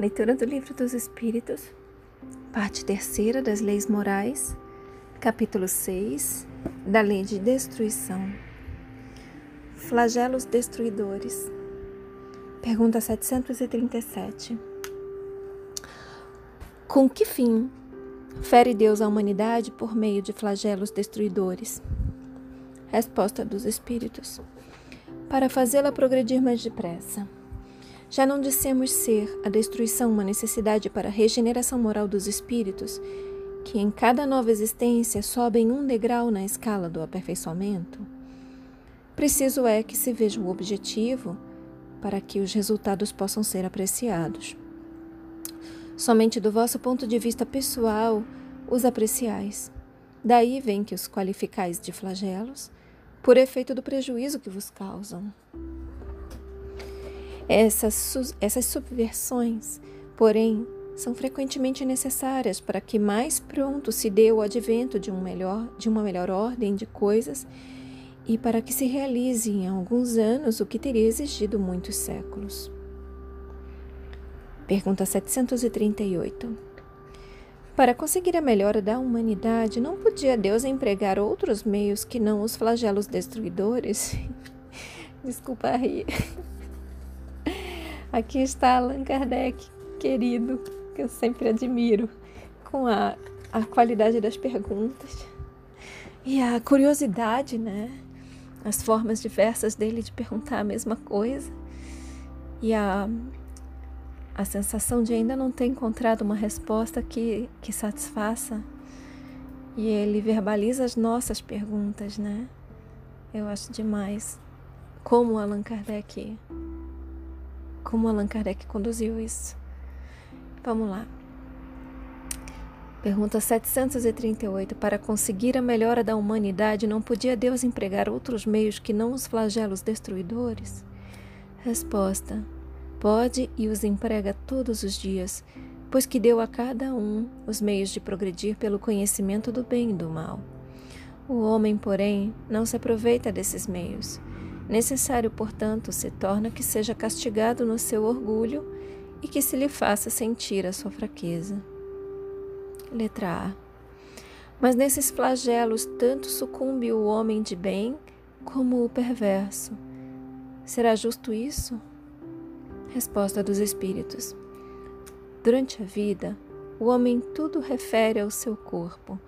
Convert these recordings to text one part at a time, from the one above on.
Leitura do Livro dos Espíritos, parte terceira das Leis Morais, capítulo 6, da Lei de Destruição. Flagelos destruidores. Pergunta 737. Com que fim fere Deus a humanidade por meio de flagelos destruidores? Resposta dos Espíritos. Para fazê-la progredir mais depressa. Já não dissemos ser a destruição uma necessidade para a regeneração moral dos espíritos, que em cada nova existência sobem um degrau na escala do aperfeiçoamento? Preciso é que se veja o objetivo para que os resultados possam ser apreciados. Somente do vosso ponto de vista pessoal os apreciais. Daí vem que os qualificais de flagelos, por efeito do prejuízo que vos causam. Essas, essas subversões, porém, são frequentemente necessárias para que mais pronto se dê o advento de, um melhor, de uma melhor ordem de coisas e para que se realize em alguns anos o que teria exigido muitos séculos. Pergunta 738. Para conseguir a melhora da humanidade, não podia Deus empregar outros meios que não os flagelos destruidores? Desculpa rir. Aqui está Allan Kardec, querido, que eu sempre admiro, com a, a qualidade das perguntas e a curiosidade, né? As formas diversas dele de perguntar a mesma coisa e a, a sensação de ainda não ter encontrado uma resposta que, que satisfaça. E ele verbaliza as nossas perguntas, né? Eu acho demais como Allan Kardec como Allan Kardec conduziu isso. Vamos lá. Pergunta 738. Para conseguir a melhora da humanidade, não podia Deus empregar outros meios que não os flagelos destruidores? Resposta: Pode e os emprega todos os dias, pois que deu a cada um os meios de progredir pelo conhecimento do bem e do mal. O homem, porém, não se aproveita desses meios Necessário, portanto, se torna que seja castigado no seu orgulho e que se lhe faça sentir a sua fraqueza. Letra A. Mas nesses flagelos tanto sucumbe o homem de bem como o perverso. Será justo isso? Resposta dos Espíritos. Durante a vida, o homem tudo refere ao seu corpo.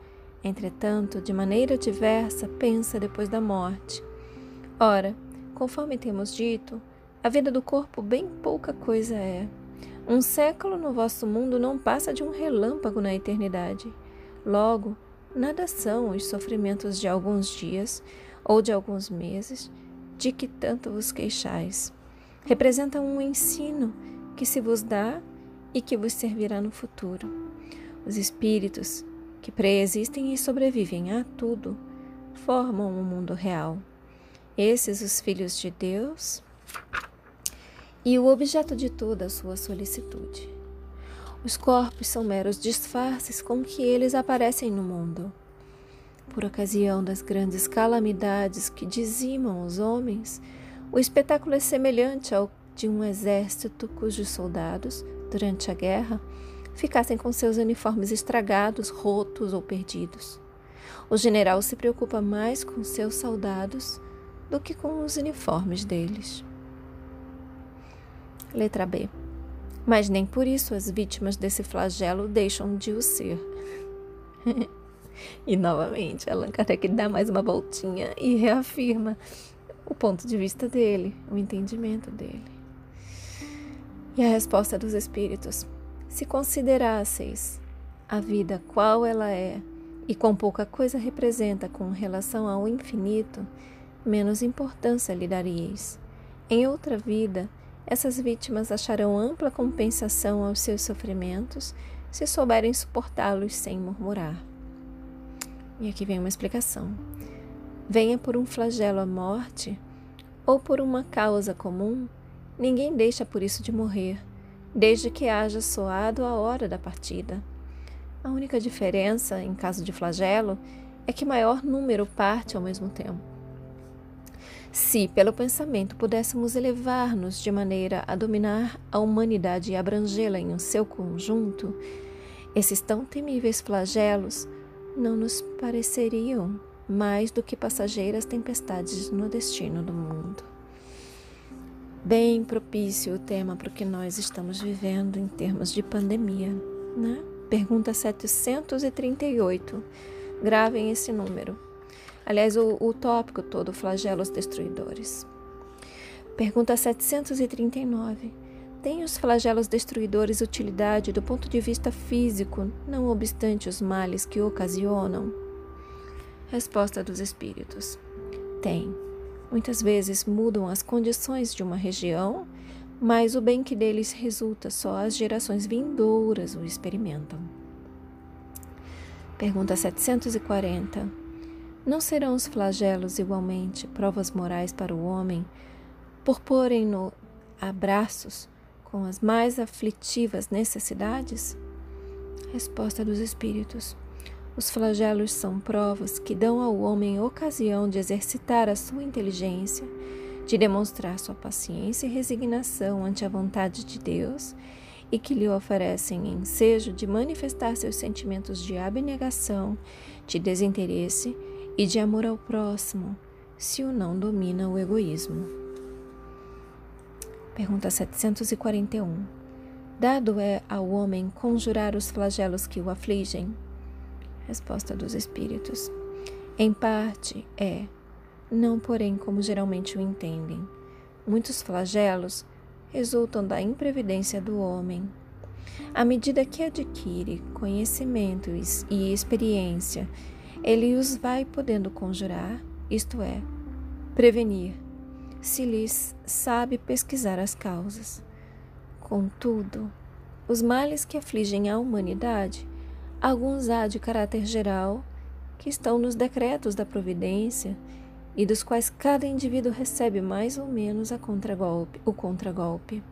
Entretanto, de maneira diversa, pensa depois da morte. Ora, Conforme temos dito, a vida do corpo bem pouca coisa é. Um século no vosso mundo não passa de um relâmpago na eternidade. Logo, nada são os sofrimentos de alguns dias ou de alguns meses de que tanto vos queixais. Representam um ensino que se vos dá e que vos servirá no futuro. Os espíritos, que preexistem e sobrevivem a tudo, formam o um mundo real esses os filhos de Deus e o objeto de toda a sua solicitude. Os corpos são meros disfarces com que eles aparecem no mundo. Por ocasião das grandes calamidades que dizimam os homens, o espetáculo é semelhante ao de um exército cujos soldados, durante a guerra, ficassem com seus uniformes estragados, rotos ou perdidos. O general se preocupa mais com seus soldados do que com os uniformes deles. Letra B. Mas nem por isso as vítimas desse flagelo deixam de o ser. e novamente, Allan Kardec dá mais uma voltinha e reafirma o ponto de vista dele, o entendimento dele. E a resposta dos espíritos: se considerasseis a vida qual ela é e quão pouca coisa representa com relação ao infinito, menos importância lhe daríeis. Em outra vida, essas vítimas acharão ampla compensação aos seus sofrimentos se souberem suportá-los sem murmurar. E aqui vem uma explicação. Venha por um flagelo a morte ou por uma causa comum, ninguém deixa por isso de morrer, desde que haja soado a hora da partida. A única diferença, em caso de flagelo, é que maior número parte ao mesmo tempo. Se, pelo pensamento, pudéssemos elevar-nos de maneira a dominar a humanidade e abrangê-la em um seu conjunto, esses tão temíveis flagelos não nos pareceriam mais do que passageiras tempestades no destino do mundo. Bem propício o tema para o que nós estamos vivendo em termos de pandemia, né? Pergunta 738. Gravem esse número. Aliás, o, o tópico todo, flagelos destruidores. Pergunta 739. Tem os flagelos destruidores utilidade do ponto de vista físico, não obstante os males que ocasionam? Resposta dos Espíritos: Tem. Muitas vezes mudam as condições de uma região, mas o bem que deles resulta só as gerações vindouras o experimentam. Pergunta 740. Não serão os flagelos igualmente provas morais para o homem, por porem-no a braços com as mais aflitivas necessidades? Resposta dos Espíritos. Os flagelos são provas que dão ao homem ocasião de exercitar a sua inteligência, de demonstrar sua paciência e resignação ante a vontade de Deus e que lhe oferecem ensejo de manifestar seus sentimentos de abnegação, de desinteresse e de amor ao próximo, se o não domina o egoísmo. Pergunta 741. Dado é ao homem conjurar os flagelos que o afligem? Resposta dos Espíritos. Em parte é, não porém como geralmente o entendem. Muitos flagelos resultam da imprevidência do homem. À medida que adquire conhecimento e experiência ele os vai podendo conjurar, isto é, prevenir, se lhes sabe pesquisar as causas. Contudo, os males que afligem a humanidade, alguns há de caráter geral, que estão nos decretos da providência e dos quais cada indivíduo recebe mais ou menos a contragolpe, o contragolpe.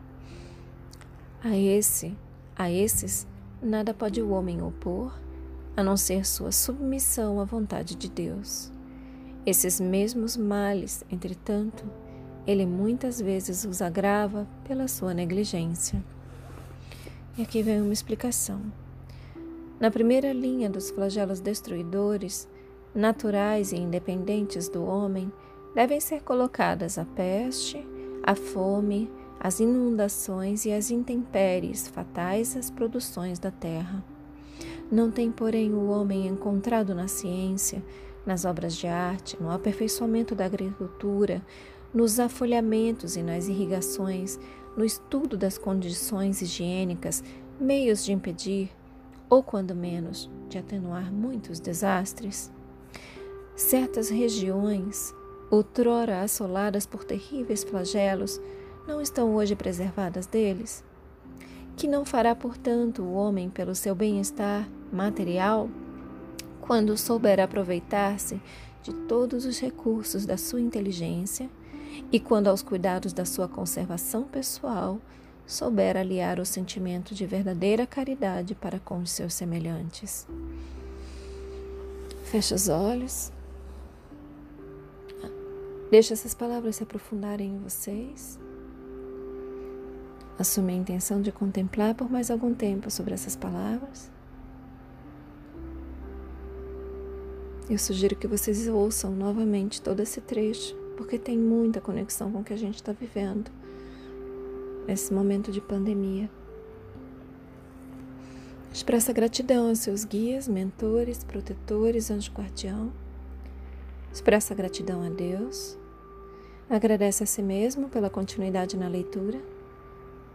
A esse, a esses, nada pode o homem opor a não ser sua submissão à vontade de Deus. Esses mesmos males, entretanto, ele muitas vezes os agrava pela sua negligência. E aqui vem uma explicação. Na primeira linha dos flagelos destruidores, naturais e independentes do homem, devem ser colocadas a peste, a fome, as inundações e as intempéries fatais às produções da terra. Não tem, porém, o homem encontrado na ciência, nas obras de arte, no aperfeiçoamento da agricultura, nos afolhamentos e nas irrigações, no estudo das condições higiênicas, meios de impedir, ou quando menos, de atenuar muitos desastres? Certas regiões, outrora assoladas por terríveis flagelos, não estão hoje preservadas deles? Que não fará, portanto, o homem pelo seu bem-estar material quando souber aproveitar-se de todos os recursos da sua inteligência e quando aos cuidados da sua conservação pessoal souber aliar o sentimento de verdadeira caridade para com os seus semelhantes. Feche os olhos. Deixe essas palavras se aprofundarem em vocês. Assume a intenção de contemplar por mais algum tempo sobre essas palavras. Eu sugiro que vocês ouçam novamente todo esse trecho, porque tem muita conexão com o que a gente está vivendo nesse momento de pandemia. Expressa gratidão aos seus guias, mentores, protetores, anjo guardião. Expressa gratidão a Deus. Agradece a si mesmo pela continuidade na leitura.